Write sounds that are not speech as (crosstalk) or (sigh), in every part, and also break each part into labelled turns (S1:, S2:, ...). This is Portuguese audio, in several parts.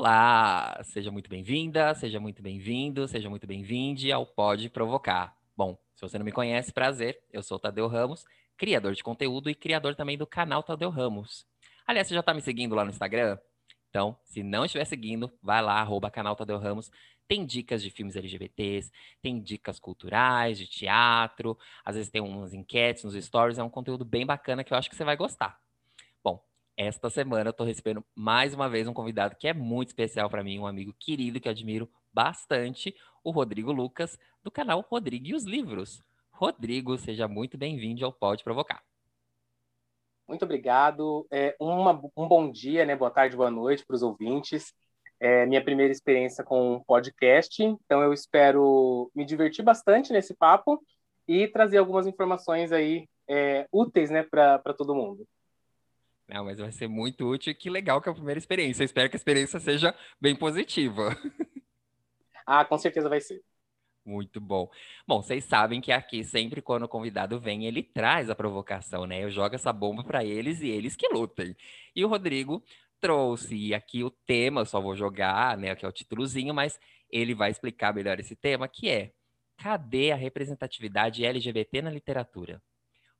S1: Olá, seja muito bem-vinda, seja muito bem-vindo, seja muito bem-vinde ao Pode Provocar. Bom, se você não me conhece, prazer, eu sou o Tadeu Ramos, criador de conteúdo e criador também do canal Tadeu Ramos. Aliás, você já está me seguindo lá no Instagram? Então, se não estiver seguindo, vai lá, arroba canal Tadeu Ramos. Tem dicas de filmes LGBTs, tem dicas culturais, de teatro, às vezes tem umas enquetes nos stories, é um conteúdo bem bacana que eu acho que você vai gostar. Esta semana eu estou recebendo mais uma vez um convidado que é muito especial para mim, um amigo querido que admiro bastante, o Rodrigo Lucas, do canal Rodrigo e os Livros. Rodrigo, seja muito bem-vindo ao Pode Provocar.
S2: Muito obrigado. É, uma, um bom dia, né? boa tarde, boa noite para os ouvintes. É minha primeira experiência com um podcast, então eu espero me divertir bastante nesse papo e trazer algumas informações aí é, úteis né, para todo mundo.
S1: Não, mas vai ser muito útil e que legal que é a primeira experiência. Eu espero que a experiência seja bem positiva.
S2: Ah, com certeza vai ser.
S1: Muito bom. Bom, vocês sabem que aqui sempre quando o convidado vem, ele traz a provocação, né? Eu jogo essa bomba para eles e eles que lutem. E o Rodrigo trouxe e aqui o tema, eu só vou jogar, né, que é o títulozinho, mas ele vai explicar melhor esse tema, que é: cadê a representatividade LGBT na literatura?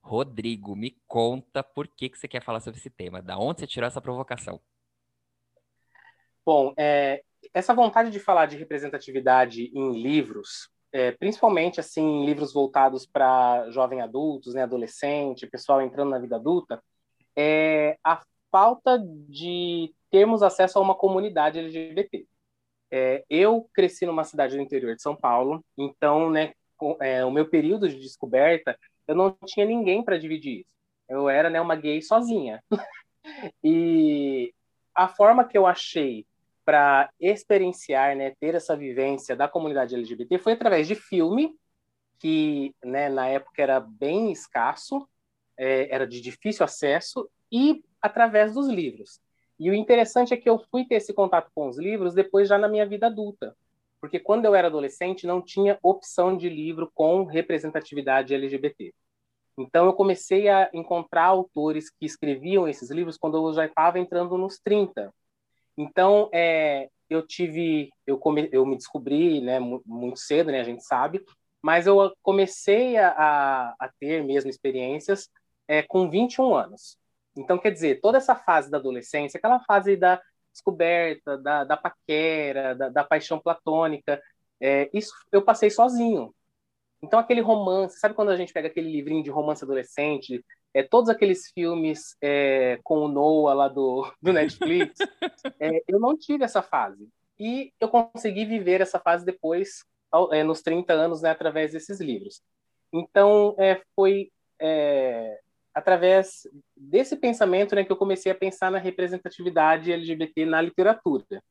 S1: Rodrigo, me conta por que, que você quer falar sobre esse tema. Da onde você tirou essa provocação?
S2: Bom, é, essa vontade de falar de representatividade em livros, é, principalmente assim livros voltados para jovem adultos, né, adolescente, pessoal entrando na vida adulta, é a falta de termos acesso a uma comunidade LGBT. É, eu cresci numa cidade do interior de São Paulo, então, né, com, é, o meu período de descoberta eu não tinha ninguém para dividir isso. Eu era né, uma gay sozinha. (laughs) e a forma que eu achei para experienciar, né, ter essa vivência da comunidade LGBT foi através de filme, que né, na época era bem escasso, é, era de difícil acesso, e através dos livros. E o interessante é que eu fui ter esse contato com os livros depois já na minha vida adulta porque quando eu era adolescente não tinha opção de livro com representatividade LGBT. Então eu comecei a encontrar autores que escreviam esses livros quando eu já estava entrando nos 30. Então é, eu tive, eu, come, eu me descobri, né, muito cedo, né, a gente sabe, mas eu comecei a, a ter mesmo experiências é, com 21 anos. Então, quer dizer, toda essa fase da adolescência, aquela fase da descoberta, da, da paquera, da, da paixão platônica. É, isso eu passei sozinho. Então, aquele romance, sabe quando a gente pega aquele livrinho de romance adolescente, é, todos aqueles filmes é, com o Noah lá do, do Netflix, (laughs) é, eu não tive essa fase. E eu consegui viver essa fase depois, é, nos 30 anos, né, através desses livros. Então, é, foi é, através desse pensamento né, que eu comecei a pensar na representatividade LGBT na literatura.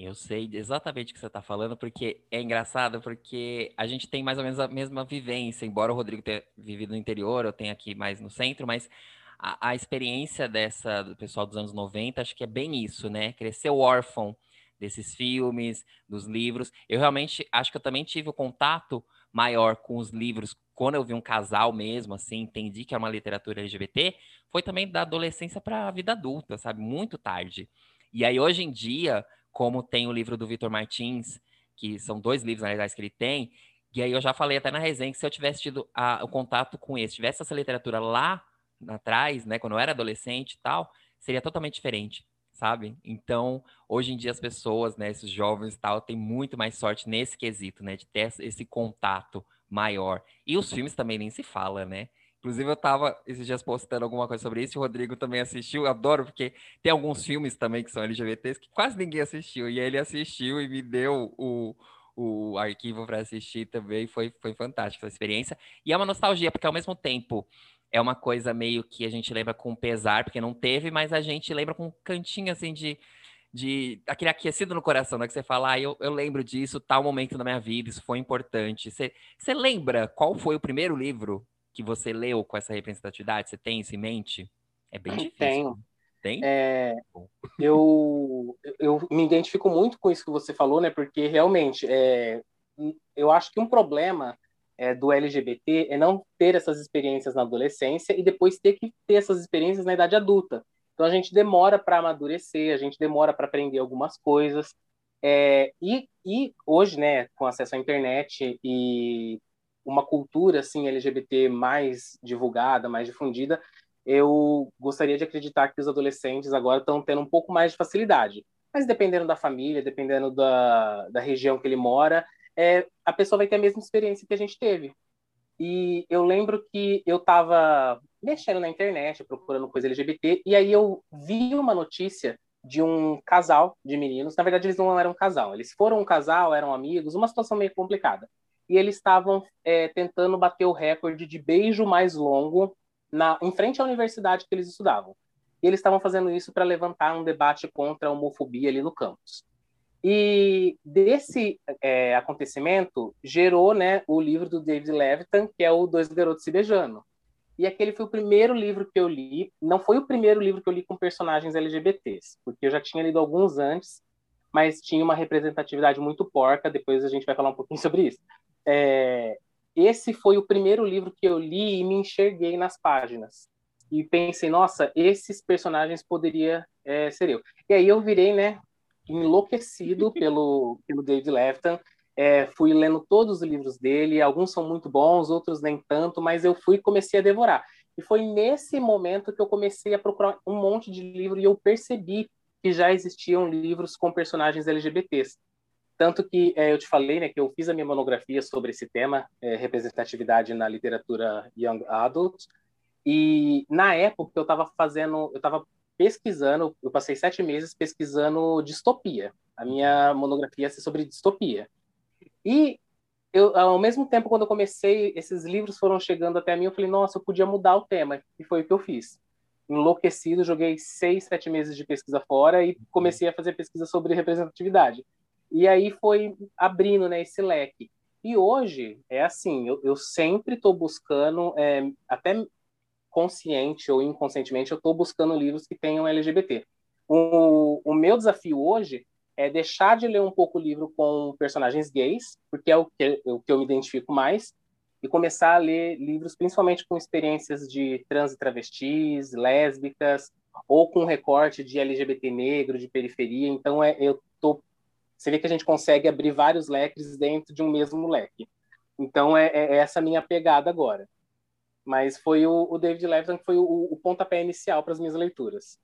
S1: Eu sei exatamente o que você está falando, porque é engraçado, porque a gente tem mais ou menos a mesma vivência, embora o Rodrigo tenha vivido no interior, eu tenha aqui mais no centro, mas a, a experiência dessa do pessoal dos anos 90, acho que é bem isso, né? Cresceu órfão desses filmes, dos livros. Eu realmente acho que eu também tive o contato maior com os livros, quando eu vi um casal mesmo, assim, entendi que é uma literatura LGBT, foi também da adolescência para a vida adulta, sabe? Muito tarde. E aí, hoje em dia, como tem o livro do Vitor Martins, que são dois livros, na verdade, que ele tem, e aí eu já falei até na resenha que se eu tivesse tido a, o contato com esse, tivesse essa literatura lá atrás, né, quando eu era adolescente e tal, seria totalmente diferente sabe? Então, hoje em dia as pessoas, né, esses jovens e tal, têm muito mais sorte nesse quesito, né, de ter esse contato maior. E os filmes também nem se fala, né? Inclusive, eu tava esses dias postando alguma coisa sobre isso, o Rodrigo também assistiu, eu adoro, porque tem alguns filmes também que são LGBTs que quase ninguém assistiu, e ele assistiu e me deu o, o arquivo para assistir também, foi, foi fantástico essa experiência. E é uma nostalgia, porque ao mesmo tempo é uma coisa meio que a gente lembra com pesar, porque não teve, mas a gente lembra com um cantinho assim de, de aquele aquecido no coração, né? Que você fala, ah, eu, eu lembro disso, tal momento da minha vida, isso foi importante. Você, você lembra qual foi o primeiro livro que você leu com essa representatividade? Você tem isso em mente? É bem difícil.
S2: Tenho. Tem? É, (laughs) eu, eu me identifico muito com isso que você falou, né? Porque realmente é, eu acho que um problema é, do LGBT é não ter essas experiências na adolescência e depois ter que ter essas experiências na idade adulta. Então a gente demora para amadurecer, a gente demora para aprender algumas coisas. É, e, e hoje, né, com acesso à internet e uma cultura assim LGBT mais divulgada, mais difundida, eu gostaria de acreditar que os adolescentes agora estão tendo um pouco mais de facilidade. Mas dependendo da família, dependendo da, da região que ele mora, é, a pessoa vai ter a mesma experiência que a gente teve. E eu lembro que eu estava mexendo na internet, procurando coisa LGBT, e aí eu vi uma notícia de um casal de meninos. Na verdade, eles não eram um casal, eles foram um casal, eram amigos, uma situação meio complicada. E eles estavam é, tentando bater o recorde de beijo mais longo na, em frente à universidade que eles estudavam. E eles estavam fazendo isso para levantar um debate contra a homofobia ali no campus. E desse é, acontecimento gerou né, o livro do David Levitan, que é o Dois Garotos Se Beijando. E aquele foi o primeiro livro que eu li. Não foi o primeiro livro que eu li com personagens LGBTs, porque eu já tinha lido alguns antes, mas tinha uma representatividade muito porca. Depois a gente vai falar um pouquinho (laughs) sobre isso. É, esse foi o primeiro livro que eu li e me enxerguei nas páginas. E pensei, nossa, esses personagens poderia é, ser eu. E aí eu virei, né, enlouquecido (laughs) pelo, pelo David Lefton. É, fui lendo todos os livros dele, alguns são muito bons, outros nem tanto, mas eu fui e comecei a devorar. E foi nesse momento que eu comecei a procurar um monte de livro e eu percebi que já existiam livros com personagens LGBTs. Tanto que é, eu te falei né, que eu fiz a minha monografia sobre esse tema, é, representatividade na literatura Young Adult, e na época eu estava fazendo, eu estava pesquisando, eu passei sete meses pesquisando distopia. A minha monografia ia ser sobre distopia. E eu, ao mesmo tempo, quando eu comecei, esses livros foram chegando até mim, eu falei, nossa, eu podia mudar o tema. E foi o que eu fiz. Enlouquecido, joguei seis, sete meses de pesquisa fora e comecei a fazer pesquisa sobre representatividade. E aí foi abrindo né, esse leque. E hoje é assim, eu, eu sempre estou buscando, é, até consciente ou inconscientemente, eu estou buscando livros que tenham LGBT. O, o meu desafio hoje é deixar de ler um pouco o livro com personagens gays, porque é o que, o que eu me identifico mais, e começar a ler livros principalmente com experiências de trans e travestis, lésbicas, ou com recorte de LGBT negro, de periferia. Então, é, eu tô, você vê que a gente consegue abrir vários leques dentro de um mesmo leque. Então, é, é essa a minha pegada agora. Mas foi o, o David Levitan que foi o, o pontapé inicial para as minhas leituras.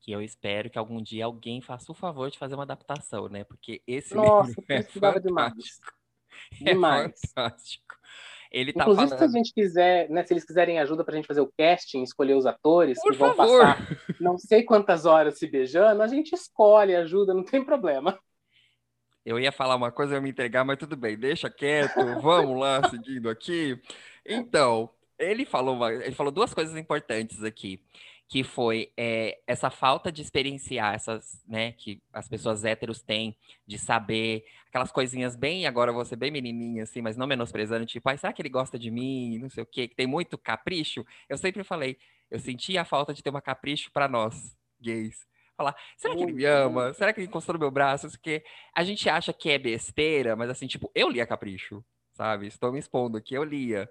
S1: Que eu espero que algum dia alguém faça o favor de fazer uma adaptação, né? Porque esse
S2: Nossa,
S1: livro (laughs) é
S2: fantástico.
S1: demais. (laughs)
S2: É demais.
S1: fantástico. Ele tá
S2: Inclusive,
S1: falando...
S2: se a gente quiser, né, se eles quiserem ajuda para a gente fazer o casting, escolher os atores
S1: Por
S2: que vão
S1: favor.
S2: passar não sei quantas horas se beijando, a gente escolhe, ajuda, não tem problema.
S1: Eu ia falar uma coisa, eu ia me entregar, mas tudo bem, deixa quieto, vamos lá, (laughs) seguindo aqui. Então, ele falou, uma- ele falou duas coisas importantes aqui, que foi é, essa falta de experienciar essas, né, que as pessoas héteros têm, de saber aquelas coisinhas bem, agora eu ser bem menininha, assim, mas não menosprezando, tipo, ai, será que ele gosta de mim, não sei o quê, que tem muito capricho. Eu sempre falei, eu sentia a falta de ter uma capricho para nós, gays. Falar, será que ele me
S2: Muito,
S1: ama? Será que ele encostou no meu braço? Porque a gente acha que é besteira, mas assim, tipo, eu lia Capricho, sabe? Estou me expondo aqui, eu lia.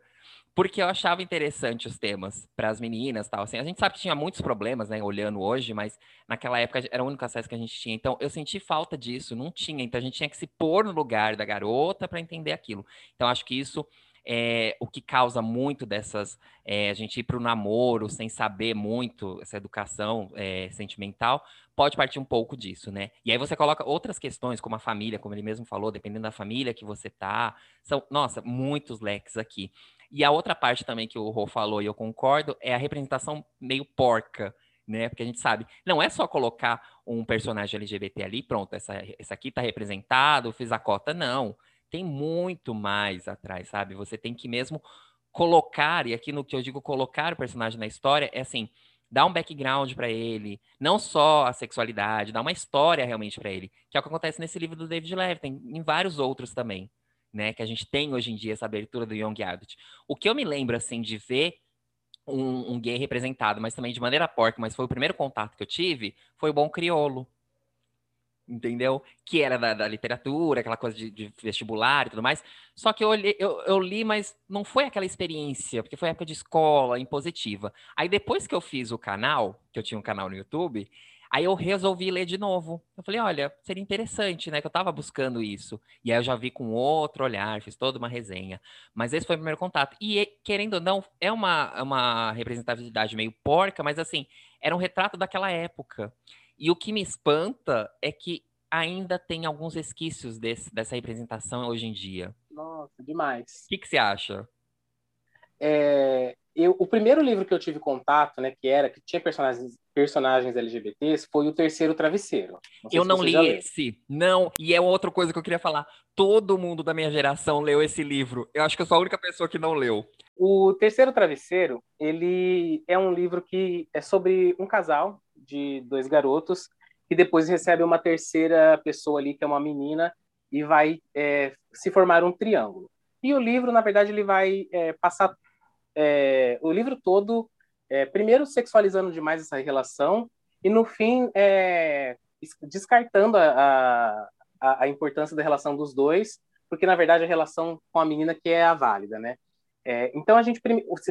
S1: Porque eu achava interessante os temas para as meninas, tal. Assim, a gente sabe que tinha muitos problemas, né, olhando hoje, mas naquela época era o único acesso que a gente tinha. Então, eu senti falta disso, não tinha. Então, a gente tinha que se pôr no lugar da garota para entender aquilo. Então, acho que isso é o que causa muito dessas. é, a gente ir para o namoro sem saber muito essa educação é, sentimental, pode partir um pouco disso, né? E aí você coloca outras questões, como a família, como ele mesmo falou, dependendo da família que você tá. São, nossa, muitos leques aqui. E a outra parte também que o Rô falou, e eu concordo, é a representação meio porca, né? Porque a gente sabe, não é só colocar um personagem LGBT ali, pronto, essa, essa aqui tá representado, fiz a cota, não. Tem muito mais atrás, sabe? Você tem que mesmo colocar, e aqui no que eu digo colocar o personagem na história, é assim, dar um background para ele, não só a sexualidade, dar uma história realmente para ele, que é o que acontece nesse livro do David Levitan, em vários outros também, né, que a gente tem hoje em dia essa abertura do Young Adult. O que eu me lembro assim de ver um, um gay representado, mas também de maneira porca, mas foi o primeiro contato que eu tive, foi o Bom Criolo. Entendeu? Que era da, da literatura, aquela coisa de, de, vestibular e tudo mais. Só que eu, eu, eu, li, mas não foi aquela experiência, porque foi época de escola, impositiva. Aí depois que eu fiz o canal, que eu tinha um canal no YouTube, aí eu resolvi ler de novo. Eu falei, olha, seria interessante, né? Que eu tava buscando isso. E aí eu já vi com outro olhar, fiz toda uma resenha. Mas esse foi o primeiro contato. E, querendo ou não, é uma, uma representatividade meio porca, mas assim, era um retrato daquela época. E o que me espanta é que ainda tem alguns resquícios desse, dessa representação hoje em dia.
S2: Nossa, demais.
S1: O que, que você acha?
S2: É, eu, o primeiro livro que eu tive contato, né, que era que tinha personagens, personagens LGBTs, foi o Terceiro Travesseiro.
S1: Não eu não li esse, não. E é outra coisa que eu queria falar. Todo mundo da minha geração leu esse livro. Eu acho que eu sou a única pessoa que não leu.
S2: O Terceiro Travesseiro, ele é um livro que é sobre um casal de dois garotos que depois recebe uma terceira pessoa ali, que é uma menina, e vai é, se formar um triângulo. E o livro, na verdade, ele vai é, passar é, o livro todo, é, primeiro sexualizando demais essa relação, e no fim é, descartando a, a, a, importância da relação dos dois, porque na verdade a relação com a menina que é a válida, né? É, então a gente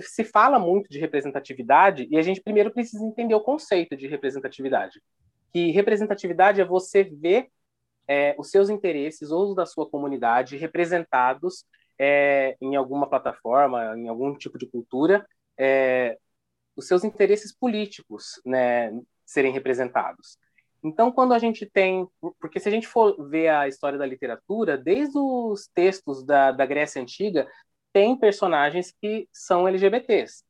S2: se fala muito de representatividade e a gente primeiro precisa entender o conceito de representatividade. Que representatividade é você ver é, os seus interesses ou os da sua comunidade representados é, em alguma plataforma, em algum tipo de cultura, é, os seus interesses políticos né, serem representados. Então, quando a gente tem. Porque se a gente for ver a história da literatura, desde os textos da, da Grécia Antiga, tem personagens que são LGBTs.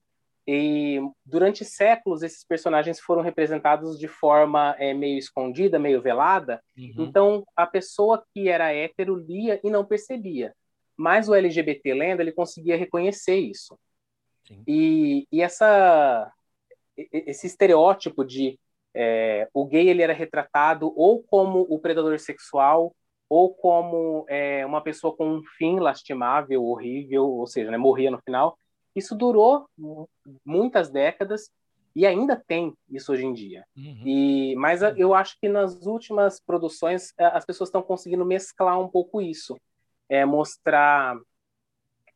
S2: E durante séculos esses personagens foram representados de forma é, meio escondida, meio velada. Uhum. Então a pessoa que era hétero lia e não percebia. Mas o LGBT lendo ele conseguia reconhecer isso. E, e, essa esse estereótipo de é, o gay ele era retratado ou como o predador sexual ou como é, uma pessoa com um fim lastimável, horrível, ou seja, né, morria no final. Isso durou muitas décadas e ainda tem isso hoje em dia. Uhum. E mas eu acho que nas últimas produções as pessoas estão conseguindo mesclar um pouco isso, é mostrar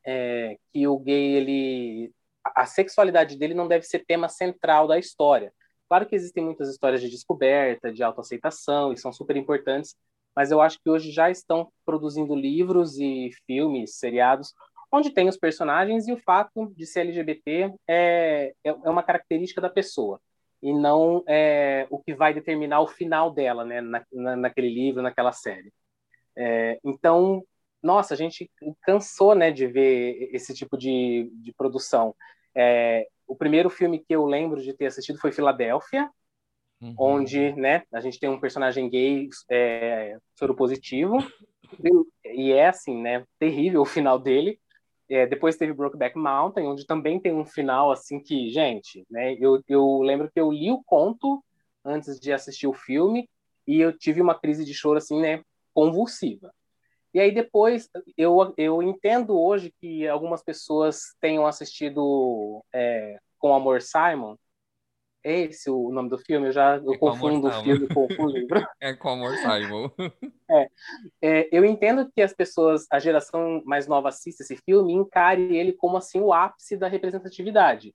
S2: é, que o gay ele a sexualidade dele não deve ser tema central da história. Claro que existem muitas histórias de descoberta, de autoaceitação, e são super importantes, mas eu acho que hoje já estão produzindo livros e filmes, seriados, onde tem os personagens e o fato de ser LGBT é, é, é uma característica da pessoa e não é, o que vai determinar o final dela, né, na, na, naquele livro, naquela série. É, então, nossa, a gente cansou, né, de ver esse tipo de, de produção. É, o primeiro filme que eu lembro de ter assistido foi Filadélfia, uhum. onde né, a gente tem um personagem gay é, positivo e é assim, né, terrível o final dele. É, depois teve Brokeback Mountain, onde também tem um final assim que, gente, né, eu, eu lembro que eu li o conto antes de assistir o filme e eu tive uma crise de choro assim, né, convulsiva. E aí depois eu, eu entendo hoje que algumas pessoas tenham assistido é, com Amor Simon, é esse o nome do filme? Eu já eu é confundo o filme com o (laughs) livro.
S1: É com Amor Simon.
S2: É, é, eu entendo que as pessoas, a geração mais nova assista esse filme e encare ele como assim o ápice da representatividade.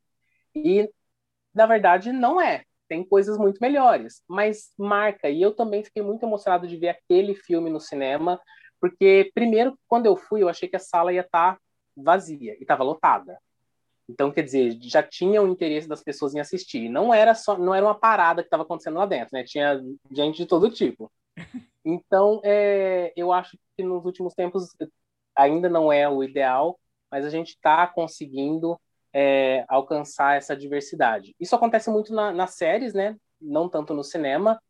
S2: E na verdade não é. Tem coisas muito melhores, mas marca. E eu também fiquei muito emocionado de ver aquele filme no cinema, porque primeiro quando eu fui eu achei que a sala ia estar tá vazia e estava lotada. Então, quer dizer, já tinha o interesse das pessoas em assistir. Não era só, não era uma parada que estava acontecendo lá dentro, né? Tinha gente de todo tipo. (laughs) Então, é, eu acho que nos últimos tempos ainda não é o ideal, mas a gente está conseguindo é, alcançar essa diversidade. Isso acontece muito na, nas séries, né? Não tanto no cinema.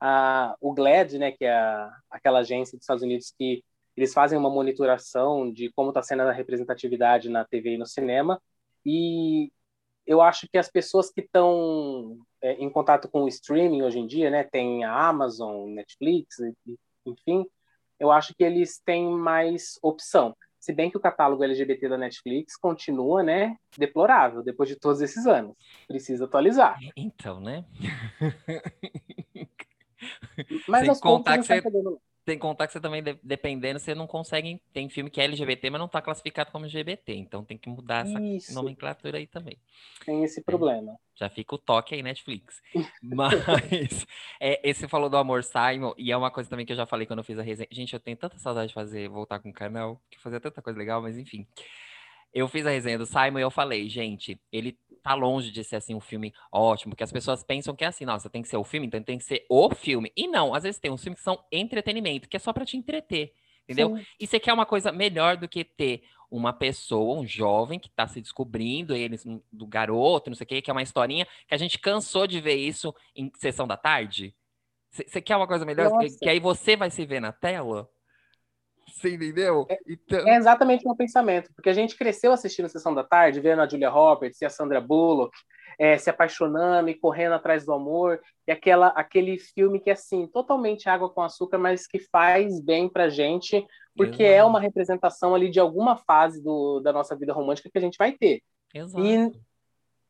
S2: A, o GLAD, né, que é a, aquela agência dos Estados Unidos que eles fazem uma monitoração de como está sendo a representatividade na TV e no cinema e eu acho que as pessoas que estão é, em contato com o streaming hoje em dia, né, tem a Amazon, Netflix, enfim, eu acho que eles têm mais opção. Se bem que o catálogo LGBT da Netflix continua, né, deplorável depois de todos esses anos. Precisa atualizar.
S1: Então, né? (laughs)
S2: Mas
S1: Sem
S2: aos
S1: contar que você-. Tem que contar que você também, de- dependendo, você não consegue. Tem filme que é LGBT, mas não tá classificado como LGBT. Então tem que mudar essa
S2: Isso,
S1: nomenclatura aí também.
S2: tem esse problema.
S1: Já fica o toque aí, Netflix. (laughs) Mas é, esse falou do Amor Simon, e é uma coisa também que eu já falei quando eu fiz a resenha. Gente, eu tenho tanta saudade de fazer, voltar com o canal, que fazia tanta coisa legal, mas enfim. Eu fiz a resenha do Simon e eu falei, gente, ele tá longe de ser assim um filme ótimo, porque as pessoas pensam que é assim, nossa, tem que ser o filme, então tem que ser o filme. E não, às vezes tem uns filmes que são entretenimento, que é só pra te entreter, entendeu?
S2: Sim.
S1: E você quer uma coisa melhor do que ter uma pessoa, um jovem que tá se descobrindo, eles do garoto, não sei o quê, que é uma historinha que a gente cansou de ver isso em sessão da tarde. Você quer uma coisa melhor? Que, que aí você vai se ver na tela? Você entendeu? Então,
S2: É exatamente o meu pensamento, porque a gente cresceu assistindo Sessão da Tarde, vendo a Julia Roberts e a Sandra Bullock é, se apaixonando e correndo atrás do amor, e aquela, aquele filme que é assim, totalmente água com açúcar, mas que faz bem pra gente, porque é
S1: Exato.
S2: uma representação ali de alguma fase do, da nossa vida romântica que a gente vai ter.
S1: exato.
S2: E,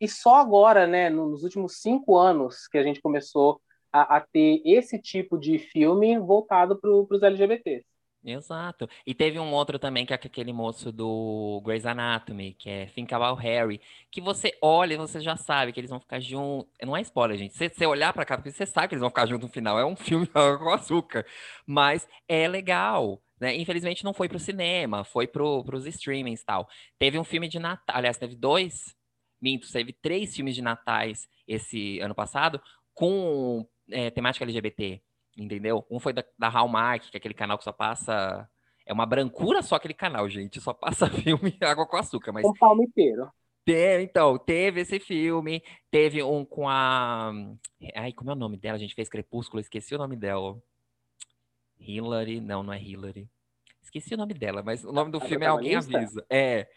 S2: e só agora, né, no- nos últimos cinco anos, que a gente começou a, a ter esse tipo de filme voltado para os LGBTs.
S1: Exato. E teve um outro também, que é aquele moço do Grey's Anatomy, que é About Harry, que você olha e você já sabe que eles vão ficar juntos. Não é spoiler, gente. Você, você olhar pra cá, porque você sabe que eles vão ficar juntos no final. É um (laughs) filme com açúcar. Mas é legal. Né? Infelizmente não foi pro cinema, foi pro, pros streamings e tal. Teve um filme de Natal, aliás, teve dois, minto, teve três filmes de Natais esse ano passado com é, temática LGBT. Entendeu? Um foi da, da Hallmark, que é aquele canal que só passa. É uma brancura só aquele canal, gente. Só passa (laughs) filme água com açúcar. Mas
S2: Um palmiteiro.
S1: te- então, teve esse filme. Teve um com a. Ai, como é o nome dela? A gente fez Crepúsculo, esqueci o nome dela. Hillary. Não, não é Hillary. Esqueci o nome dela, mas o nome do
S2: A
S1: filme é Alguém? Avisa. É.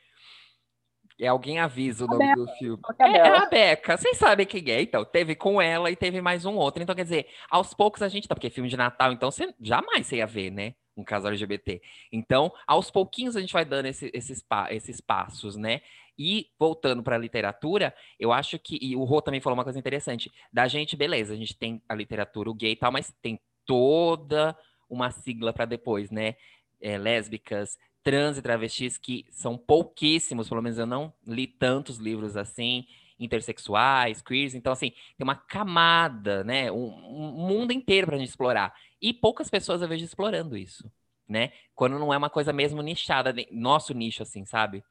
S1: É Alguém Avisa o nome do filme. É, é a Beca, vocês sabem quem é, então. Teve com ela e teve mais um outro. Então, quer dizer, aos poucos a gente tá, porque filme de Natal, então você jamais você ia ver, né? Um casal LGBT. Então, aos pouquinhos a gente vai dando esse- esses, pa- esses passos, né? E voltando para a literatura, eu acho que. E o Rô também falou uma coisa interessante. Da gente, beleza, a gente tem a literatura, o gay e tal, mas tem toda uma sigla para depois, né? É, lésbicas, trans e travestis, que são pouquíssimos, pelo menos eu não li tantos livros assim, intersexuais, queers, então assim, tem uma camada, né, um, um mundo inteiro pra gente explorar. E poucas pessoas eu vejo explorando isso, né? Quando não é uma coisa mesmo nichada, nosso nicho assim, sabe?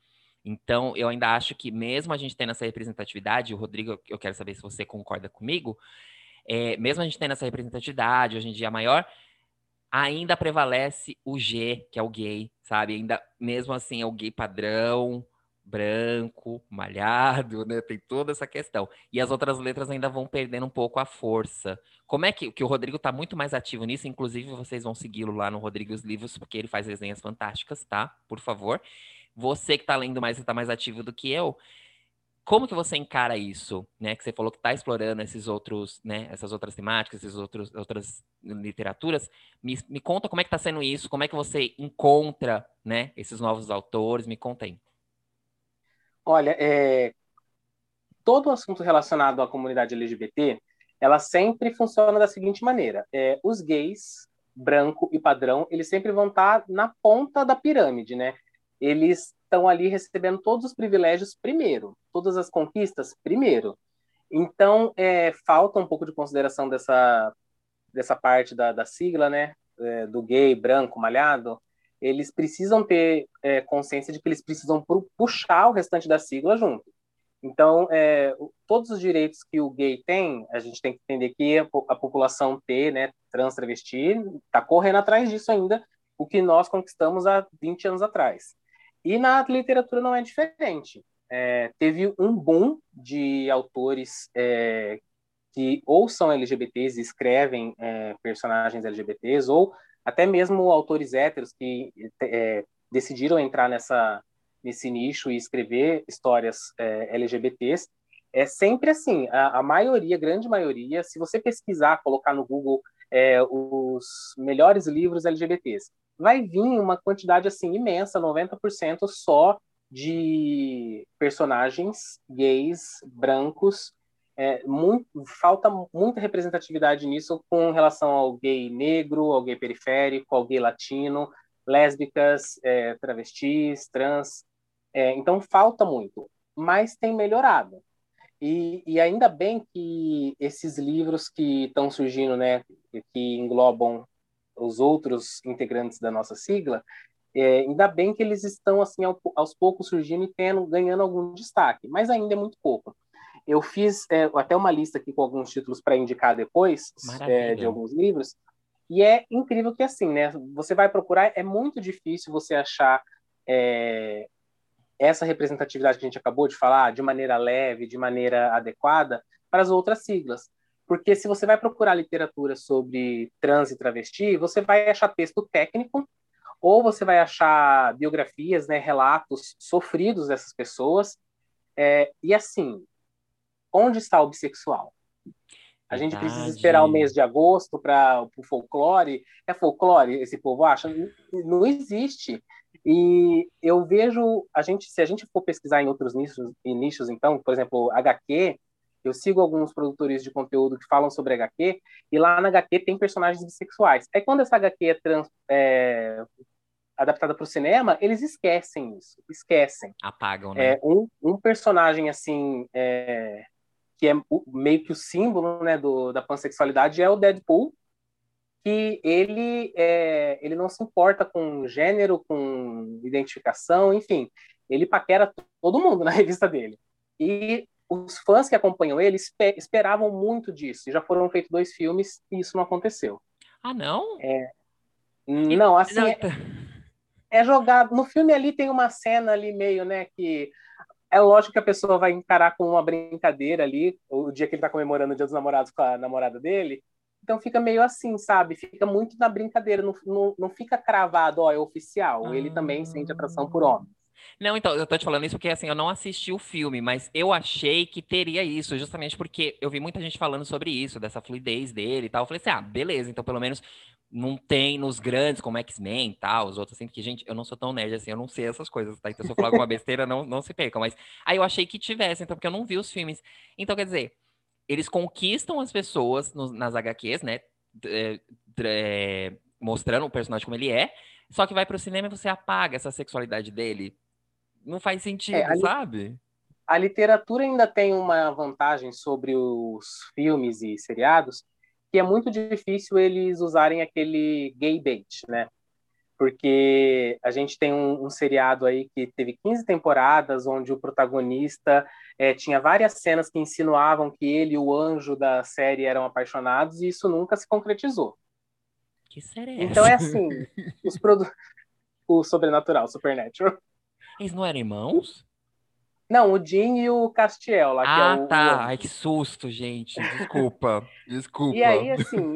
S1: Então, eu ainda acho que mesmo a gente tendo essa representatividade, o Rodrigo, eu quero saber se você concorda comigo, é, mesmo a gente tendo essa representatividade, hoje em dia maior, ainda prevalece o G, que é o gay, sabe? Ainda, mesmo assim, é o gay padrão, branco, malhado, né? Tem toda essa questão. E as outras letras ainda vão perdendo um pouco a força. Como é que, que o Rodrigo tá muito mais ativo nisso? Inclusive, vocês vão segui-lo lá no Rodrigo os Livros, porque ele faz resenhas fantásticas, tá? Por favor. Você que tá lendo mais e tá mais ativo do que eu, como que você encara isso, né? Que você falou que está explorando esses outros, né? Essas outras temáticas, essas outros, outras literaturas. Me, me conta como é que está sendo isso, como é que você encontra, né? Esses novos autores. Me conta aí.
S2: Olha, é, todo assunto relacionado à comunidade LGBT, ela sempre funciona da seguinte maneira: é, os gays, branco e padrão, eles sempre vão estar na ponta da pirâmide, né? Eles estão ali recebendo todos os privilégios primeiro, todas as conquistas primeiro. Então, é, falta um pouco de consideração dessa, dessa parte da, da sigla, né? É, do gay, branco, malhado. Eles precisam ter é, consciência de que eles precisam puxar o restante da sigla junto. Então, é, todos os direitos que o gay tem, a gente tem que entender que a, a população T, né, trans, travesti, está correndo atrás disso ainda, o que nós conquistamos há 20 anos atrás. E na literatura não é diferente. É, teve um boom de autores é, que ou são LGBTs e escrevem é, personagens LGBTs, ou até mesmo autores héteros que é, decidiram entrar nessa, nesse nicho e escrever histórias é, LGBTs. É sempre assim, a, a, maioria, grande maioria, se você pesquisar, colocar no Google é, os melhores livros LGBTs, vai vir uma quantidade assim imensa, 90% só de personagens gays, brancos é, muito, falta muita representatividade nisso com relação ao gay negro, ao gay periférico, ao gay latino, lésbicas, é, travestis, trans. É, então falta muito, mas tem melhorado. E, e, ainda bem que esses livros que estão surgindo, né, que englobam os outros integrantes da nossa sigla, é, ainda bem que eles estão assim aos poucos surgindo e tendo, ganhando algum destaque, mas ainda é muito pouco. Eu fiz é, até uma lista aqui com alguns títulos para indicar depois é, de alguns livros, e é incrível que assim, né? Você vai procurar, é muito difícil você achar é, essa representatividade que a gente acabou de falar de maneira leve, de maneira adequada para as outras siglas. Porque se você vai procurar literatura sobre trans e travesti, você vai achar texto técnico ou você vai achar biografias, né, relatos sofridos dessas pessoas. É, e assim, onde está o bissexual? A gente Verdade. precisa esperar o mês de agosto para o folclore. É folclore, esse povo acha? Não existe. E eu vejo, a gente, se a gente for pesquisar em outros nichos, em nichos, então, por exemplo, HQ, eu sigo alguns produtores de conteúdo que falam sobre HQ, e lá na HQ tem personagens bissexuais. Aí quando essa HQ é, trans, é adaptada para o cinema, eles esquecem isso, esquecem.
S1: Apagam, né?
S2: É, um, um personagem, assim, é, que é meio que o símbolo né, do, da pansexualidade, é o Deadpool, que ele, é, ele não se importa com gênero, com identificação, enfim, ele paquera todo mundo na (laughs) revista dele. E os fãs que acompanham ele esperavam muito disso, já foram feitos dois filmes e isso não aconteceu.
S1: Ah, não?
S2: É, não, assim, é, é jogado. No filme ali tem uma cena ali meio, né, que é lógico que a pessoa vai encarar com uma brincadeira ali, o dia que ele está comemorando o Dia dos Namorados com a namorada dele. Então fica meio assim, sabe? Fica muito na brincadeira, não, não, não fica cravado, ó, é oficial. Ah. Ele também sente atração por homens.
S1: Não, então, eu tô te falando isso porque, assim, eu não assisti o filme, mas eu achei que teria isso, justamente porque eu vi muita gente falando sobre isso, dessa fluidez dele e tal. Eu falei assim, ah, beleza, então pelo menos não tem nos grandes, como X-Men e tal, os outros, assim, porque, gente, eu não sou tão nerd assim, eu não sei essas coisas, tá? Então, se eu falar alguma besteira, não, não se percam. Mas aí eu achei que tivesse, então, porque eu não vi os filmes. Então, quer dizer, eles conquistam as pessoas nos, nas HQs, né? É, é, mostrando o personagem como ele é, só que vai pro cinema e você apaga essa sexualidade dele. Não faz sentido, é, a sabe?
S2: A literatura ainda tem uma vantagem sobre os filmes e seriados, que é muito difícil eles usarem aquele gay bait, né? Porque a gente tem um, um seriado aí que teve 15 temporadas, onde o protagonista é, tinha várias cenas que insinuavam que ele e o anjo da série eram apaixonados, e isso nunca se concretizou.
S1: Que série é
S2: Então é assim, (laughs) os produ... o sobrenatural, Supernatural.
S1: Eles não eram irmãos?
S2: Não, o Jim e o Castiel lá.
S1: Ah,
S2: é o,
S1: tá. Ai, que susto, gente. Desculpa. (laughs) Desculpa.
S2: E aí, assim,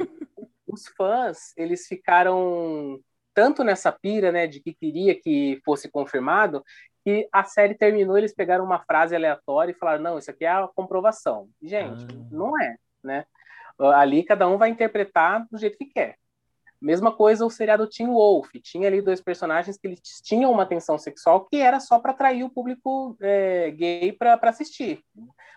S2: os fãs, eles ficaram tanto nessa pira, né, de que queria que fosse confirmado, que a série terminou, eles pegaram uma frase aleatória e falaram, não, isso aqui é a comprovação. Gente, ah. não é, né? Ali cada um vai interpretar do jeito que quer. Mesma coisa o seriado Teen Wolf. Tinha ali dois personagens que eles tinham uma tensão sexual que era só para atrair o público é, gay para assistir.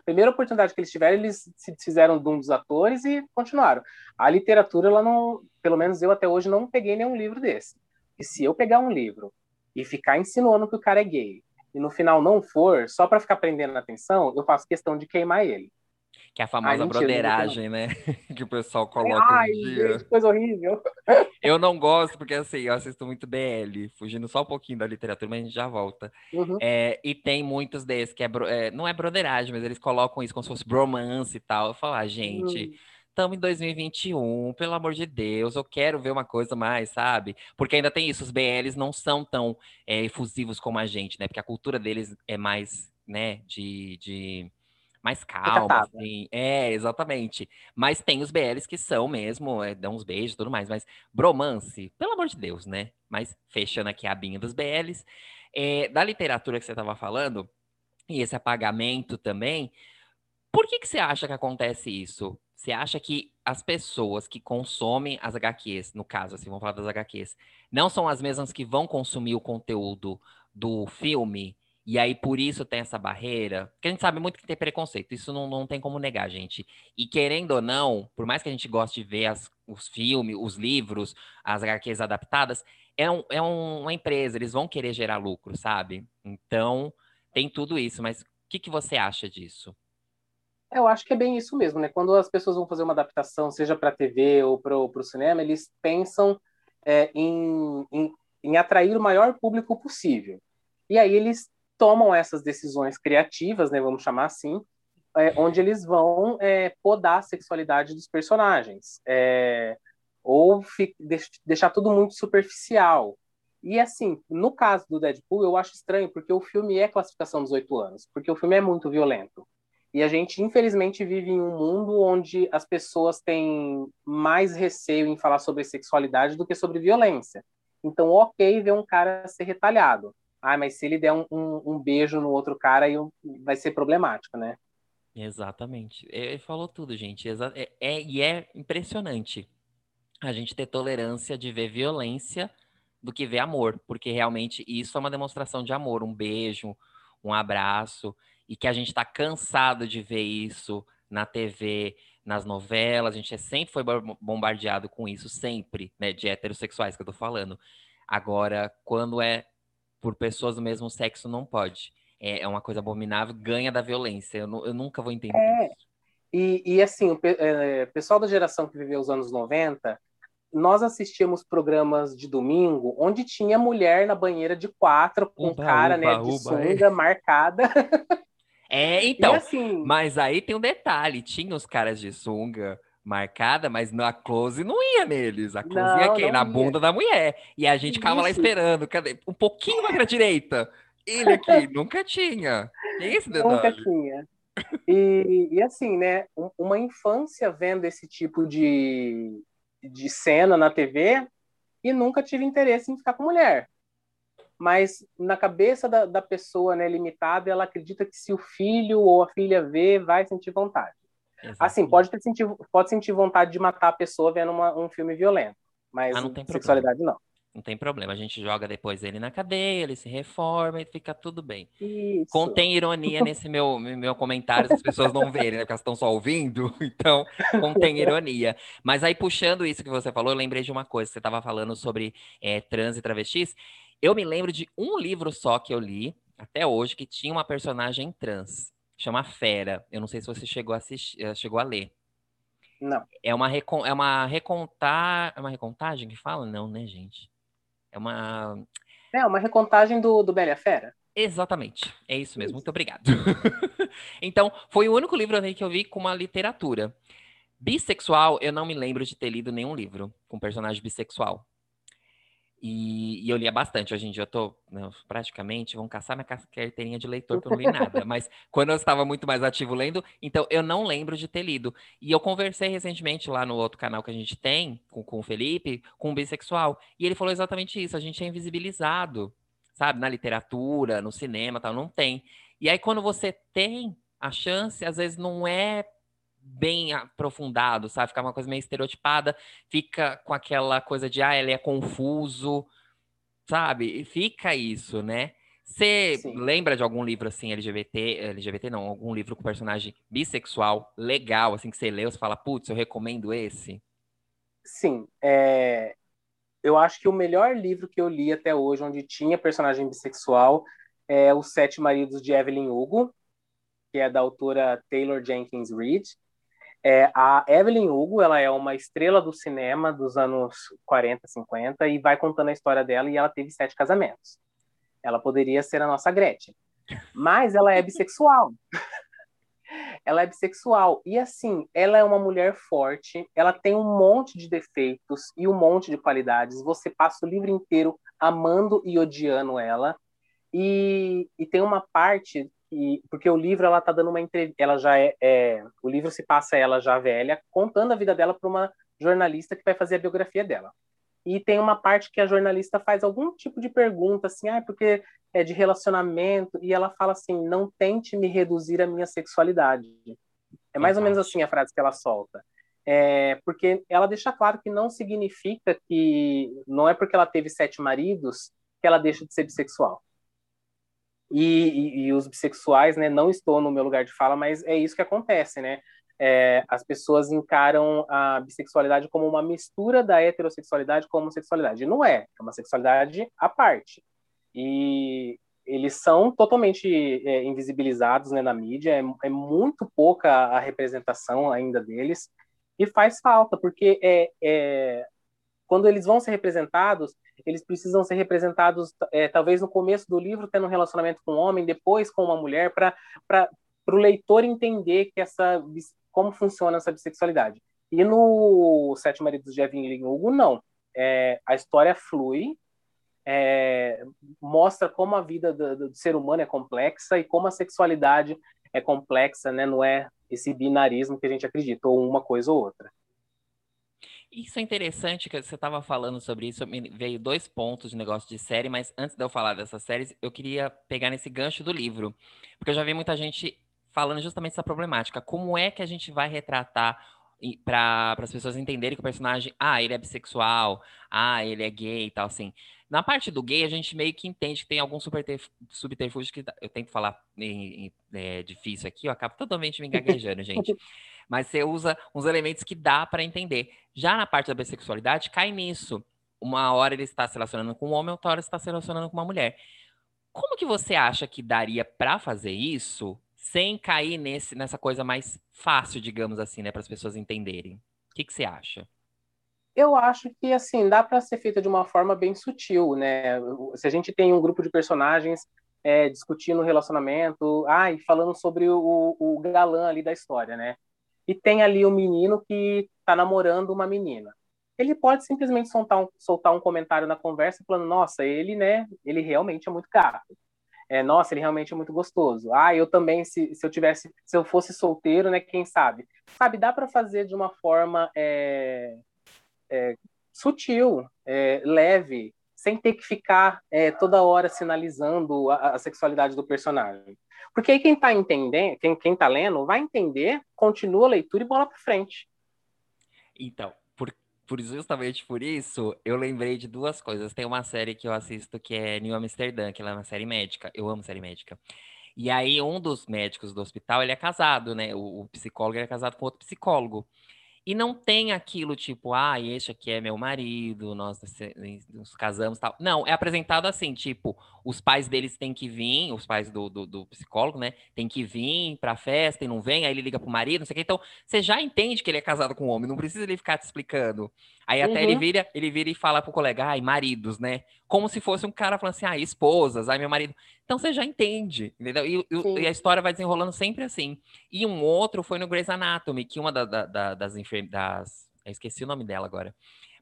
S2: Primeira oportunidade que eles tiveram, eles se fizeram de um dos atores e continuaram. A literatura, ela não, pelo menos eu até hoje não peguei nenhum livro desse. E se eu pegar um livro e ficar insinuando que o cara é gay e no final não for, só para ficar prendendo a atenção, eu faço questão de queimar ele.
S1: Que é a famosa Ai, broderagem, né? (laughs) que o pessoal coloca Ai,
S2: dia. Gente, coisa horrível.
S1: Eu não gosto, porque assim, eu assisto muito BL, fugindo só um pouquinho da literatura, mas a gente já volta. Uhum. É, e tem muitos desses que é, é, não é broderagem, mas eles colocam isso como se fosse bromance e tal. Eu falo, ah, gente. Uhum estamos em 2021, pelo amor de Deus, eu quero ver uma coisa mais, sabe? Porque ainda tem isso, os BLs não são tão é, efusivos como a gente, né? Porque a cultura deles é mais, né, de, de mais calma, assim. É, exatamente. Mas tem os BLs que são mesmo, é, dão uns beijos e tudo mais, mas bromance, pelo amor de Deus, né? Mas fechando aqui a abinha dos BLs, é, da literatura que você estava falando, e esse apagamento também, por que, que você acha que acontece isso? Você acha que as pessoas que consomem as HQs, no caso, assim, vamos falar das HQs, não são as mesmas que vão consumir o conteúdo do filme? E aí, por isso tem essa barreira. Porque a gente sabe muito que tem preconceito. Isso não, não tem como negar, gente. E querendo ou não, por mais que a gente goste de ver as, os filmes, os livros, as HQs adaptadas, é, um, é um, uma empresa, eles vão querer gerar lucro, sabe? Então, tem tudo isso. Mas o que, que você acha disso?
S2: Eu acho que é bem isso mesmo, né? Quando as pessoas vão fazer uma adaptação, seja para TV ou para o cinema, eles pensam é, em, em, em atrair o maior público possível. E aí eles tomam essas decisões criativas, né, vamos chamar assim, é, onde eles vão é, podar a sexualidade dos personagens, é, ou deixar tudo muito superficial. E assim, no caso do Deadpool, eu acho estranho, porque o filme é classificação dos oito anos, porque o filme é muito violento. E a gente, infelizmente, vive em um mundo onde as pessoas têm mais receio em falar sobre sexualidade do que sobre violência. Então, ok ver um cara ser retalhado. Ah, mas se ele der um, um, um beijo no outro cara, aí vai ser problemático, né?
S1: Exatamente. Ele falou tudo, gente. É, é, e é impressionante a gente ter tolerância de ver violência do que ver amor, porque realmente isso é uma demonstração de amor, um beijo, um abraço, e que a gente está cansado de ver isso na TV, nas novelas, a gente sempre foi bombardeado com isso, sempre, né, de heterossexuais que eu tô falando. Agora, quando é por pessoas do mesmo sexo não pode. É, é uma coisa abominável, ganha da violência. Eu, eu nunca vou entender é. isso.
S2: E, e assim, o é, pessoal da geração que viveu os anos 90, nós assistíamos programas de domingo onde tinha mulher na banheira de quatro, com uba, cara uba, né, de uba, sunga é. marcada.
S1: É, (laughs) então. Assim, mas aí tem um detalhe: tinha os caras de sunga marcada, mas na close não ia neles. A close não, ia quem? Na ia. bunda da mulher. E a gente ficava lá esperando. Cadê? Um pouquinho mais pra direita. Ele aqui (laughs) nunca tinha. Esse detalhe.
S2: Nunca tinha. E, e assim, né? Uma infância vendo esse tipo de, de cena na TV e nunca tive interesse em ficar com mulher. Mas na cabeça da, da pessoa né, limitada, ela acredita que se o filho ou a filha vê, vai sentir vontade. Assim, pode, ter sentir, pode sentir vontade de matar a pessoa vendo uma, um filme violento, mas ah, não tem sexualidade problema. não.
S1: Não tem problema, a gente joga depois ele na cadeia, ele se reforma e fica tudo bem. Isso. Contém ironia nesse meu, meu comentário, se as pessoas não verem, né? Porque elas estão só ouvindo, (laughs) então contém ironia. Mas aí, puxando isso que você falou, eu lembrei de uma coisa, você estava falando sobre é, trans e travestis. Eu me lembro de um livro só que eu li, até hoje, que tinha uma personagem trans chama Fera. Eu não sei se você chegou a assistir, eh, chegou a ler.
S2: Não.
S1: É uma, recon, é uma recontar, é uma recontagem que fala? Não, né, gente? É uma
S2: É uma recontagem do do Bela Fera.
S1: Exatamente. É isso mesmo. Muito obrigado. (laughs) então, foi o único livro que eu vi com uma literatura. Bissexual, eu não me lembro de ter lido nenhum livro com personagem bissexual. E, e, eu lia bastante. Hoje em dia eu tô né, praticamente, vão caçar minha carteirinha de leitor, porque eu não li nada. Mas quando eu estava muito mais ativo lendo, então eu não lembro de ter lido. E eu conversei recentemente lá no outro canal que a gente tem, com, com o Felipe, com um bissexual. E ele falou exatamente isso: a gente é invisibilizado, sabe? Na literatura, no cinema tal, não tem. E aí, quando você tem a chance, às vezes não é bem aprofundado, sabe? Fica uma coisa meio estereotipada, fica com aquela coisa de, ah, ele é confuso, sabe? E fica isso, né? Você lembra de algum livro assim, LGBT, LGBT não, algum livro com personagem bissexual legal, assim, que você leu, você fala, putz, eu recomendo esse?
S2: Sim, é... eu acho que o melhor livro que eu li até hoje, onde tinha personagem bissexual, é Os Sete Maridos de Evelyn Hugo, que é da autora Taylor Jenkins Reid. É, a Evelyn Hugo, ela é uma estrela do cinema dos anos 40, 50 e vai contando a história dela e ela teve sete casamentos. Ela poderia ser a nossa Gretchen, mas ela é bissexual. (laughs) ela é bissexual e assim, ela é uma mulher forte, ela tem um monte de defeitos e um monte de qualidades. Você passa o livro inteiro amando e odiando ela. E, e tem uma parte e porque o livro ela tá dando uma entrevista, ela já é, é, o livro se passa ela já velha contando a vida dela para uma jornalista que vai fazer a biografia dela. E tem uma parte que a jornalista faz algum tipo de pergunta assim, ah, porque é de relacionamento e ela fala assim, não tente me reduzir a minha sexualidade. É mais ou menos assim a frase que ela solta. É, porque ela deixa claro que não significa que não é porque ela teve sete maridos que ela deixa de ser bissexual E, e, e, os bissexuais, né, não estou no meu lugar de fala, mas é isso que acontece, né? É, as pessoas encaram a bissexualidade como uma mistura da heterossexualidade com a homossexualidade. Não é, é uma sexualidade à parte. E eles são totalmente é, invisibilizados né, na mídia, é, é, muito pouca a representação ainda deles, e faz falta, porque é, é quando eles vão ser representados, eles precisam ser representados, é, talvez no começo do livro, tendo um relacionamento com um homem, depois com uma mulher, para o leitor entender que essa, como funciona essa bissexualidade. E no Sete Maridos de Evelyn Hugo, não. É, a história flui, é, mostra como a vida do, do, ser humano é complexa e como a sexualidade é complexa, né? Não é esse binarismo que a gente acredita, ou uma coisa ou outra.
S1: Isso é interessante que você estava falando sobre isso. Me veio dois pontos de negócio de série, mas antes de eu falar dessas séries, eu queria pegar nesse gancho do livro, porque eu já vi muita gente falando justamente essa problemática. Como é que a gente vai retratar para as pessoas entenderem que o personagem, ah, ele é bissexual, ah, ele é gay e tal, assim. Na parte do gay, a gente meio que entende que tem algum subterfúgio que eu tento falar em, em, é difícil aqui, eu acabo totalmente me engaguejando, gente. (laughs) Mas você usa uns elementos que dá para entender. Já na parte da bissexualidade, cai nisso. Uma hora ele está se relacionando com um homem, outra hora está se relacionando com uma mulher. Como que você acha que daria para fazer isso sem cair nesse, nessa coisa mais fácil, digamos assim, né, para as pessoas entenderem. O que, que você acha?
S2: Eu acho que assim dá para ser feita de uma forma bem sutil, né? Se a gente tem um grupo de personagens é, discutindo relacionamento, ai, falando sobre o, o galã ali da história, né? E tem ali um menino que está namorando uma menina. Ele pode simplesmente soltar um, soltar um comentário na conversa falando, nossa, ele, né? Ele realmente é muito gato é, nossa, ele realmente é muito gostoso. Ah, eu também, se, se eu tivesse, se eu fosse solteiro, né, quem sabe? Sabe, dá para fazer de uma forma é, é, sutil, é, leve, sem ter que ficar é, toda hora sinalizando a, a, sexualidade do personagem. Porque aí quem está entendendo, quem, quem tá lendo, vai entender, continua a leitura e bola para frente.
S1: Então, por justamente por isso, eu lembrei de duas coisas. Tem uma série que eu assisto que é New Amsterdã, que ela é uma série médica. Eu amo série médica. E aí, um dos médicos do hospital, ele é casado, né? O, o psicólogo é casado com outro psicólogo. E não tem aquilo tipo, ah, este aqui é meu marido, nós nos casamos tal. Não, é apresentado assim, tipo, os pais deles têm que vir, os pais do, do, do psicólogo, né? Tem que vir pra festa e não vem, aí ele liga pro marido, não sei o que. Então, você já entende que ele é casado com um homem, não precisa ele ficar te explicando. Aí até uhum. ele vira, ele vira e fala pro colega, ai, maridos, né? Como se fosse um cara falando assim, ah, esposas, ai, meu marido. Então você já entende, entendeu? E, e, a história vai desenrolando sempre assim. E um outro foi no Grey's Anatomy, que uma da, da, da, das enfermeiras. Esqueci o nome dela agora.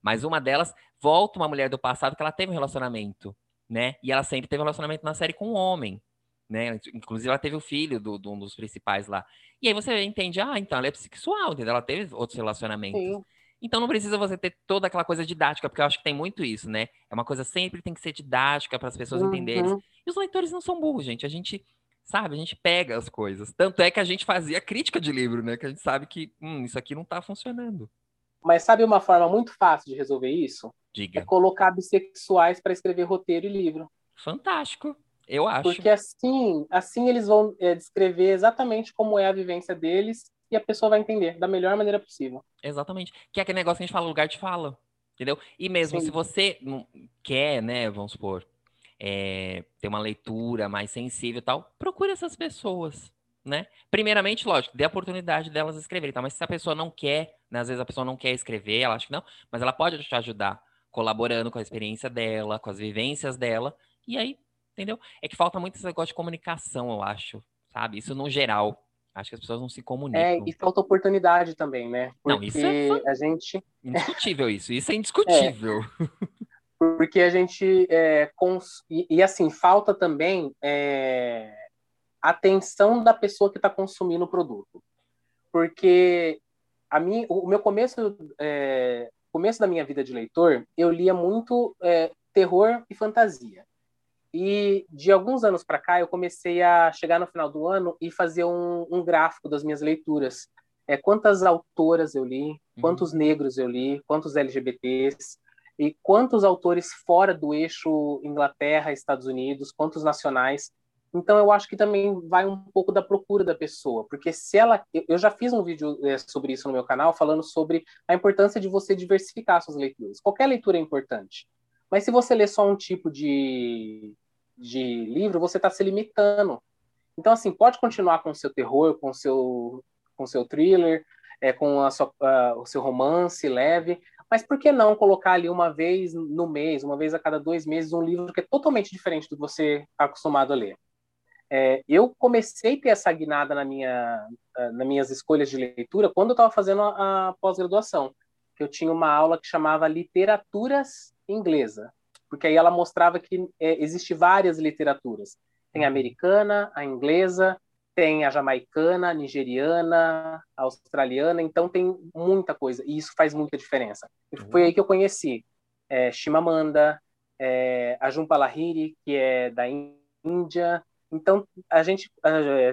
S1: Mas uma delas volta uma mulher do passado que ela teve um relacionamento, né? E ela sempre teve um relacionamento na série com um homem, né? Inclusive ela teve o filho do, do um dos principais lá. E aí você entende, ah, então ela é bissexual, entendeu? Ela teve outros relacionamentos. Sim. Então não precisa você ter toda aquela coisa didática, porque eu acho que tem muito isso, né? É uma coisa sempre tem que ser didática para as pessoas uhum. entenderem. E os leitores não são burros, gente. A gente sabe, a gente pega as coisas. Tanto é que a gente fazia crítica de livro, né? Que a gente sabe que hum, isso aqui não está funcionando.
S2: Mas sabe uma forma muito fácil de resolver isso?
S1: Diga.
S2: É colocar bissexuais para escrever roteiro e livro.
S1: Fantástico. Eu acho.
S2: Porque assim, assim eles vão é, descrever exatamente como é a vivência deles e a pessoa vai entender da melhor maneira possível.
S1: Exatamente. Que é aquele negócio que a gente fala, lugar de fala. Entendeu? E mesmo Sim. se você não quer, né, vamos supor, é, ter uma leitura mais sensível e tal, procure essas pessoas, né? Primeiramente, lógico, dê a oportunidade delas escreverem, tá? mas se a pessoa não quer, né, às vezes a pessoa não quer escrever, ela acha que não, mas ela pode te ajudar colaborando com a experiência dela, com as vivências dela, e aí, entendeu? É que falta muito esse negócio de comunicação, eu acho, sabe? Isso no geral. Acho que as pessoas não se comunicam.
S2: É, e falta oportunidade também, né?
S1: Porque não, isso é
S2: a gente.
S1: Indiscutível isso, isso é indiscutível. É,
S2: porque a gente. É, cons... e, e, assim, falta também é, atenção da pessoa que está consumindo o produto. Porque a mim, o meu começo, é, começo da minha vida de leitor, eu lia muito é, terror e fantasia. E de alguns anos para cá, eu comecei a chegar no final do ano e fazer um, um gráfico das minhas leituras. É, quantas autoras eu li, uhum. quantos uhum. negros eu li, quantos LGBTs, e quantos autores fora do eixo Inglaterra, Estados Unidos, quantos nacionais. Então, eu acho que também vai um pouco da procura da pessoa, porque se ela. Eu já fiz um vídeo é, sobre isso no meu canal, falando sobre a importância de você diversificar suas leituras. Qualquer leitura é importante. Mas se você lê só um tipo de, de livro, você está se limitando. Então, assim, pode continuar com o seu terror, com o seu, com o seu thriller, é, com a sua, o seu romance leve, mas por que não colocar ali uma vez no mês, uma vez a cada dois meses, um livro que é totalmente diferente do que você está acostumado a ler? É, eu comecei a ter essa guinada na minha, nas minhas escolhas de leitura quando eu estava fazendo a, a pós-graduação, eu tinha uma aula que chamava Literaturas Inglesa, porque aí ela mostrava que é, existe várias literaturas. Tem a americana, a inglesa, tem a jamaicana, a nigeriana, a australiana, então tem muita coisa, e isso faz muita diferença. E foi aí que eu conheci é, Shimamanda, é, a Jhumpa Lahiri, que é da Índia, então, a gente,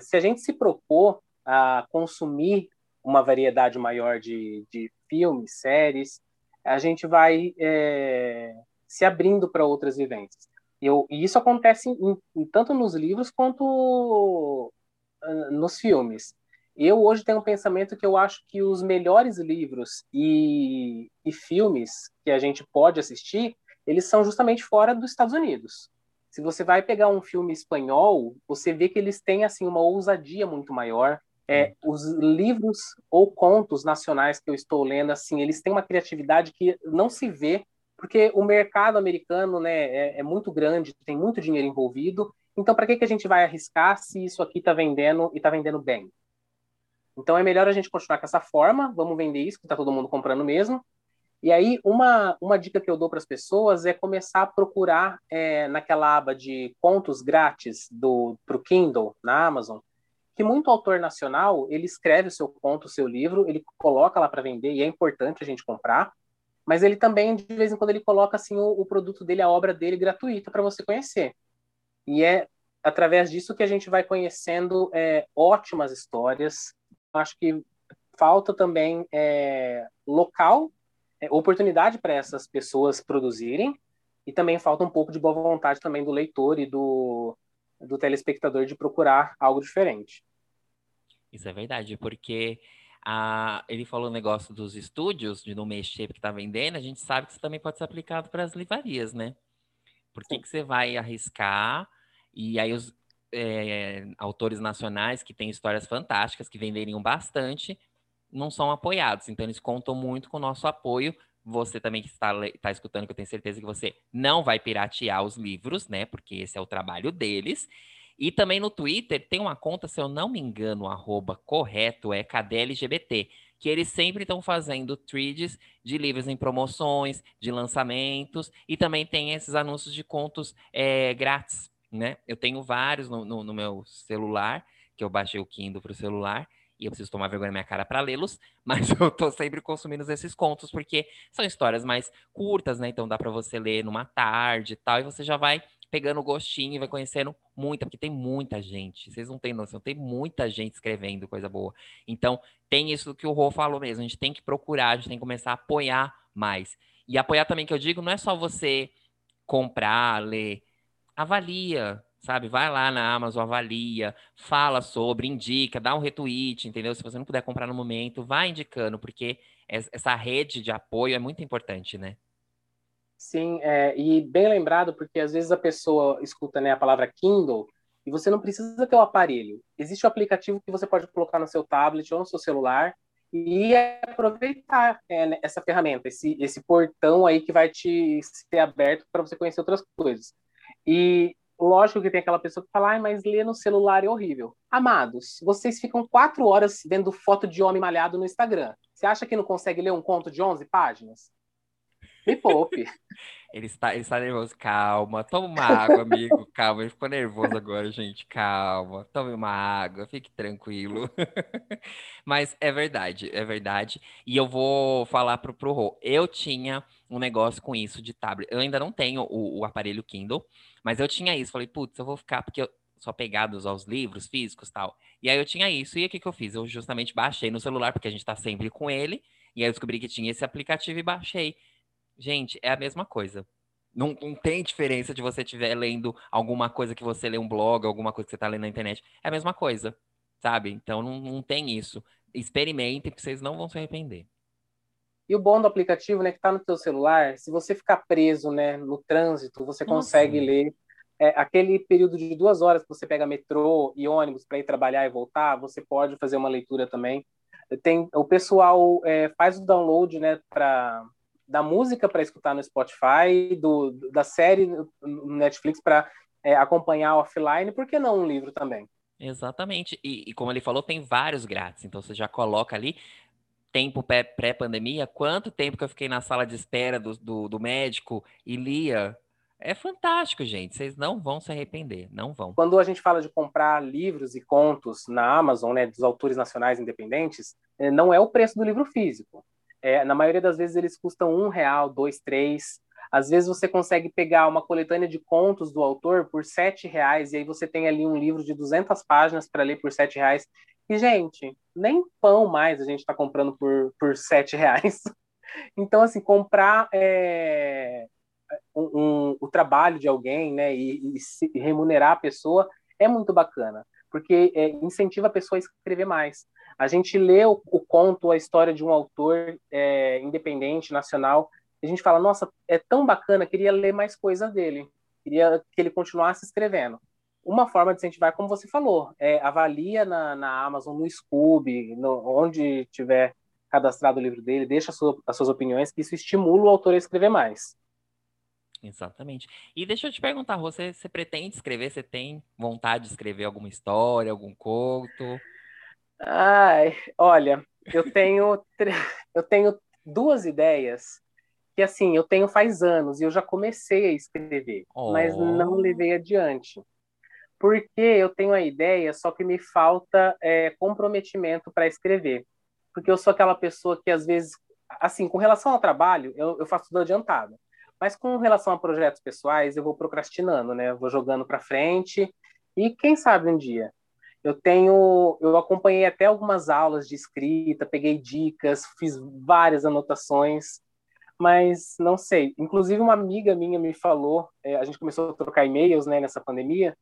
S2: se a gente se propor a consumir uma variedade maior de, de filmes, séries, a gente vai é, se abrindo para outras vivências. Eu, e isso acontece em, em, tanto nos livros quanto uh, nos filmes. Eu hoje tenho um pensamento que eu acho que os melhores livros e, e filmes que a gente pode assistir, eles são justamente fora dos Estados Unidos. Se você vai pegar um filme espanhol, você vê que eles têm assim uma ousadia muito maior. É, os livros ou contos nacionais que eu estou lendo, assim, eles têm uma criatividade que não se vê, porque o mercado americano, né, é, é muito grande, tem muito dinheiro envolvido. Então, para que que a gente vai arriscar se isso aqui está vendendo e está vendendo bem? Então, é melhor a gente continuar com essa forma. Vamos vender isso que está todo mundo comprando mesmo. E aí, uma, uma dica que eu dou para as pessoas é começar a procurar é, naquela aba de contos grátis para o Kindle, na Amazon, que muito autor nacional, ele escreve o seu conto, o seu livro, ele coloca lá para vender, e é importante a gente comprar, mas ele também, de vez em quando, ele coloca assim, o, o produto dele, a obra dele, gratuita para você conhecer. E é através disso que a gente vai conhecendo é, ótimas histórias. Acho que falta também é, local é, oportunidade para essas pessoas produzirem e também falta um pouco de boa vontade também do leitor e do, do telespectador de procurar algo diferente.
S1: Isso é verdade, porque a, ele falou o negócio dos estúdios, de não mexer porque está vendendo, a gente sabe que isso também pode ser aplicado para as livrarias, né? Por que, que você vai arriscar e aí os é, autores nacionais que têm histórias fantásticas, que venderiam bastante, não são apoiados. Então, eles contam muito com o nosso apoio. Você também que está, está escutando, que eu tenho certeza que você não vai piratear os livros, né? Porque esse é o trabalho deles. E também no Twitter tem uma conta, se eu não me engano, arroba correto, é KDLGBT, que eles sempre estão fazendo threads de livros em promoções, de lançamentos, e também tem esses anúncios de contos é, grátis, né? Eu tenho vários no, no, no meu celular, que eu baixei o Kindle para o celular, e eu preciso tomar vergonha na minha cara para lê-los, (laughs) mas eu tô sempre consumindo esses contos porque são histórias mais curtas, né? Então dá para você ler numa tarde e tal, e você já vai pegando o gostinho e vai conhecendo muita, porque tem muita gente. Vocês não têm noção, tem muita gente escrevendo coisa boa. Então, tem isso que o Rô falou mesmo, a gente tem que procurar, a gente tem que começar a apoiar mais. E apoiar também que eu digo, não é só você comprar, ler, avalia, sabe? Vai lá na Amazon, avalia, fala sobre, indica, dá um retweet, entendeu? Se você não puder comprar no momento, vai indicando, porque essa rede de apoio é muito importante, né?
S2: Sim, é, e bem lembrado, porque às vezes a pessoa escuta né, a palavra Kindle e você não precisa ter o aparelho. Existe o um aplicativo que você pode colocar no seu tablet ou no seu celular e aproveitar é, né, essa ferramenta, esse, esse portão aí que vai te ser aberto para você conhecer outras coisas. E Lógico que tem aquela pessoa que fala, ah, mas ler no celular é horrível. Amados, vocês ficam quatro horas vendo foto de homem malhado no Instagram. Você acha que não consegue ler um conto de 11 páginas? Me poupe. (laughs)
S1: Ele está, ele está nervoso. Calma, toma uma água, amigo. Calma, ele ficou nervoso agora, gente. Calma, tome uma água, fique tranquilo. (laughs) Mas é verdade, é verdade. E eu vou falar pro, pro Rô. Eu tinha um negócio com isso de tablet. Eu ainda não tenho o, o aparelho Kindle, mas eu tinha isso. Falei, putz, eu vou ficar, porque eu sou apegado aos livros físicos tal. E aí eu tinha isso. E o que, que eu fiz? Eu justamente baixei no celular, porque a gente tá sempre com ele. E aí eu descobri que tinha esse aplicativo e baixei. Gente, é a mesma coisa. Não, não tem diferença de você estiver lendo alguma coisa que você lê um blog, alguma coisa que você está lendo na internet. É a mesma coisa, sabe? Então não, não tem isso. Experimentem, porque vocês não vão se arrepender.
S2: E o bom do aplicativo, né, que está no teu celular, se você ficar preso, né, no trânsito, você Nossa. consegue ler é, aquele período de duas horas que você pega metrô e ônibus para ir trabalhar e voltar, você pode fazer uma leitura também. Tem, o pessoal é, faz o download né, pra, da música para escutar no Spotify, do, da série no Netflix para é, acompanhar offline, por que não um livro também?
S1: Exatamente. E, e, como ele falou, tem vários grátis. Então você já coloca ali tempo pré-pandemia, quanto tempo que eu fiquei na sala de espera do, do, do médico e lia é fantástico, gente. Vocês não vão se arrepender, não vão.
S2: Quando a gente fala de comprar livros e contos na Amazon, né, dos autores nacionais independentes, eh, não é o preço do livro físico. É, na maioria das vezes eles custam um real, dois, três. Às vezes você consegue pegar uma coletânea de contos do autor por sete reais e aí você tem ali um livro de 200 páginas para ler por sete reais. E gente, nem pão mais a gente está comprando por por sete reais. (laughs) Então assim comprar é um, um, o trabalho de alguém, né, e, e remunerar a pessoa é muito bacana, porque é, incentiva a pessoa a escrever mais. A gente lê o, o conto, a história de um autor é, independente, nacional, e a gente fala, nossa, é tão bacana, queria ler mais coisas dele, queria que ele continuasse escrevendo. Uma forma de incentivar, como você falou, é, avalia na, na Amazon, no Scoob, no, onde tiver cadastrado o livro dele, deixa sua, as suas opiniões, que isso estimula o autor a escrever mais.
S1: Exatamente. E deixa eu te perguntar, você, você pretende escrever? Você tem vontade de escrever alguma história, algum conto?
S2: Ai, olha, eu tenho eu tenho duas ideias que assim eu tenho faz anos e eu já comecei a escrever, oh. mas não levei adiante. Porque eu tenho a ideia, só que me falta é, comprometimento para escrever. Porque eu sou aquela pessoa que às vezes, assim, com relação ao trabalho, eu, eu faço tudo adiantado. Mas com relação a projetos pessoais, eu vou procrastinando, né? Eu vou jogando para frente e quem sabe um dia. Eu tenho, eu acompanhei até algumas aulas de escrita, peguei dicas, fiz várias anotações, mas não sei. Inclusive uma amiga minha me falou, é, a gente começou a trocar e-mails, né, nessa pandemia,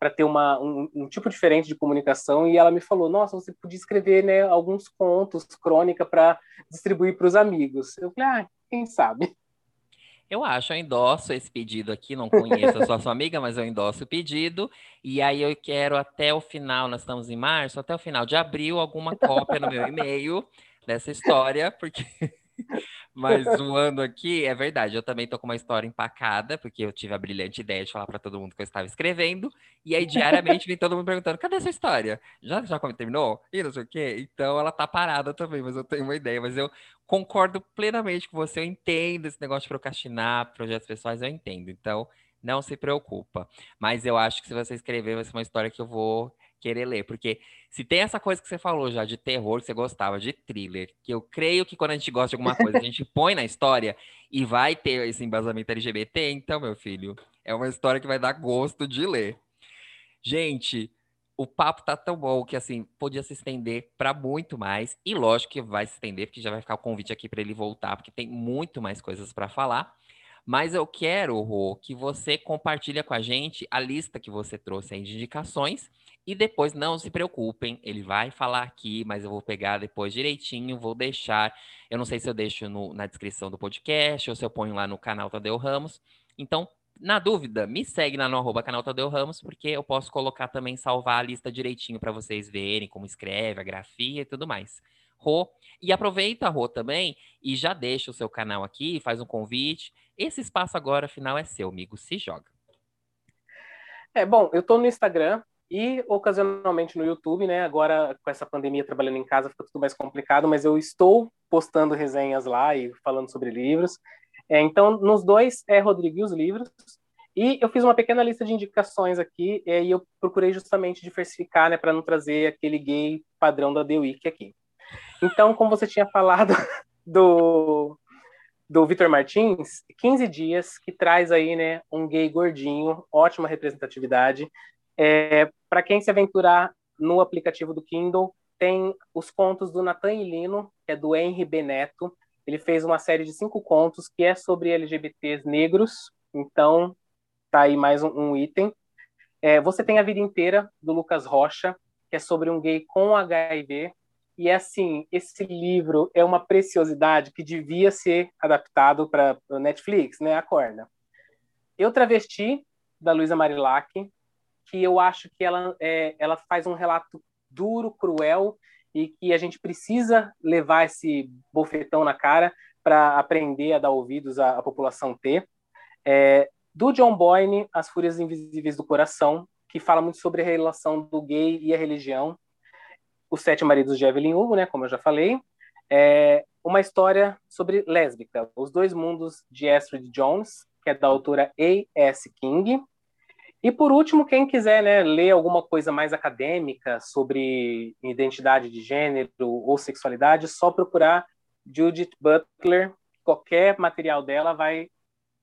S2: para ter uma, um, um, tipo diferente de comunicação e ela me falou nossa você podia escrever né alguns contos crônica para distribuir para os amigos eu falei ah quem sabe
S1: eu acho, eu endosso esse pedido aqui, não conheço a sua, sua amiga, mas eu endosso o pedido. E aí eu quero até o final, nós estamos em março, até o final de abril, alguma cópia no meu e-mail dessa história, porque mas zoando aqui, é verdade, eu também tô com uma história empacada, porque eu tive a brilhante ideia de falar para todo mundo que eu estava escrevendo, e aí diariamente vem todo mundo perguntando: cadê essa história? Já, já terminou? E não sei o quê. Então ela tá parada também, mas eu tenho uma ideia. Mas eu concordo plenamente com você, eu entendo esse negócio de procrastinar, projetos pessoais, eu entendo. Então, não se preocupa. Mas eu acho que se você escrever, vai ser uma história que eu vou querer ler. Porque se tem essa coisa que você falou já de terror, que você gostava, de thriller, que eu creio que quando a gente gosta de alguma coisa, a gente (laughs) põe na história e vai ter esse embasamento LGBT, então, meu filho, é uma história que vai dar gosto de ler. Gente, o papo tá tão bom que assim podia se estender para muito mais e lógico que vai se estender porque já vai ficar o convite aqui para ele voltar porque tem muito mais coisas para falar. Mas eu quero, Rô, que você compartilhe com a gente a lista que você trouxe aí de indicações e depois não se preocupem, ele vai falar aqui, mas eu vou pegar depois direitinho, vou deixar. Eu não sei se eu deixo no, na descrição do podcast ou se eu ponho lá no canal Tadeu Ramos. Então, na dúvida, me segue lá no arroba canal Tadeu Ramos, porque eu posso colocar também, salvar a lista direitinho para vocês verem como escreve, a grafia e tudo mais. Rô, e aproveita, Rô, também, e já deixa o seu canal aqui, faz um convite. Esse espaço agora, final, é seu, amigo. Se joga.
S2: É, bom, eu tô no Instagram, e ocasionalmente no YouTube, né? Agora com essa pandemia trabalhando em casa fica tudo mais complicado, mas eu estou postando resenhas lá e falando sobre livros. É, então, nos dois é Rodrigo e os livros. E eu fiz uma pequena lista de indicações aqui é, e eu procurei justamente diversificar, né, para não trazer aquele gay padrão da The Week aqui. Então, como você tinha falado (laughs) do do Vitor Martins, 15 dias, que traz aí, né, um gay gordinho, ótima representatividade, é, Para quem se aventurar no aplicativo do Kindle, tem os contos do Nathan Lino, que é do Henry Beneto. Ele fez uma série de cinco contos que é sobre LGBTs negros Então, tá aí mais um, um item. É, você tem a vida inteira do Lucas Rocha, que é sobre um gay com HIV. E assim, esse livro é uma preciosidade que devia ser adaptado para Netflix, né? Acorda. Eu Travesti, da Luísa Marilac, que eu acho que ela, é, ela faz um relato duro, cruel, e que a gente precisa levar esse bofetão na cara para aprender a dar ouvidos à, à população ter. É, do John Boyne, As Fúrias Invisíveis do Coração, que fala muito sobre a relação do gay e a religião. Os Sete Maridos de Evelyn Hugo, né, como eu já falei. É uma história sobre lésbica, Os Dois Mundos de Astrid Jones, que é da autora A.S. King. E por último, quem quiser né, ler alguma coisa mais acadêmica sobre identidade de gênero ou sexualidade, só procurar Judith Butler. Qualquer material dela vai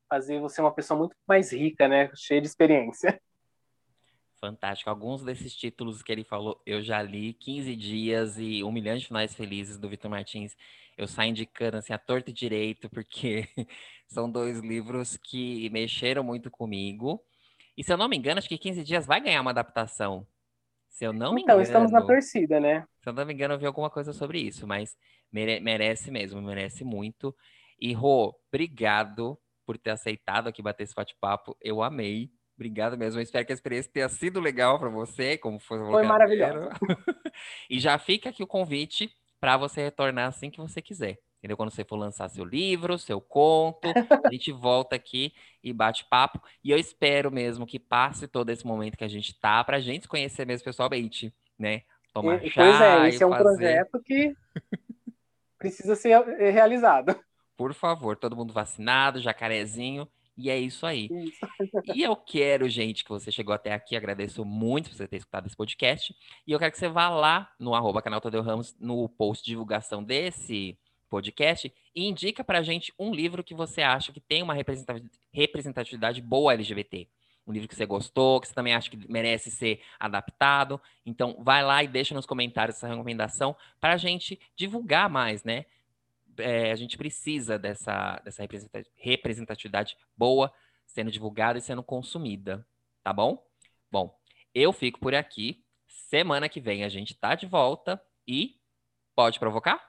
S2: fazer você uma pessoa muito mais rica, né, cheia de experiência.
S1: Fantástico. Alguns desses títulos que ele falou, eu já li 15 dias e um milhão de finais felizes do Vitor Martins. Eu saio indicando assim a torta e direito, porque (laughs) são dois livros que mexeram muito comigo. E se eu não me engano, acho que 15 dias vai ganhar uma adaptação. Se eu não me
S2: então,
S1: engano.
S2: Então, estamos na torcida, né?
S1: Se eu não me engano, eu vi alguma coisa sobre isso, mas mere merece mesmo, merece muito. E, Rô, obrigado por ter aceitado aqui bater esse bate-papo. Eu amei. Obrigado mesmo. Eu espero que a experiência tenha sido legal para você, como foi
S2: Foi maravilhoso. (laughs)
S1: e já fica aqui o convite para você retornar assim que você quiser. Entendeu? Quando você for lançar seu livro, seu conto, a gente volta aqui e bate papo. E eu espero mesmo que passe todo esse momento que a gente tá pra gente se conhecer mesmo pessoalmente, né?
S2: Tomar e, chá. Pois é, esse é um fazer... projeto que precisa ser realizado.
S1: Por favor, todo mundo vacinado, jacarezinho. E é isso aí. Isso. e eu quero, gente, que você chegou até aqui. Agradeço muito por você ter escutado esse podcast. E eu quero que você vá lá no arroba canal Tadeu Ramos, no post de divulgação desse podcast, e indica pra gente um livro que você acha que tem uma representatividade boa LGBT. Um livro que você gostou, que você também acha que merece ser adaptado. Então, vai lá e deixa nos comentários essa recomendação para a gente divulgar mais, né? é, a gente precisa dessa, dessa representatividade boa sendo divulgada e sendo consumida, tá bom? Bom, eu fico por aqui. Semana que vem a gente tá de volta e pode provocar?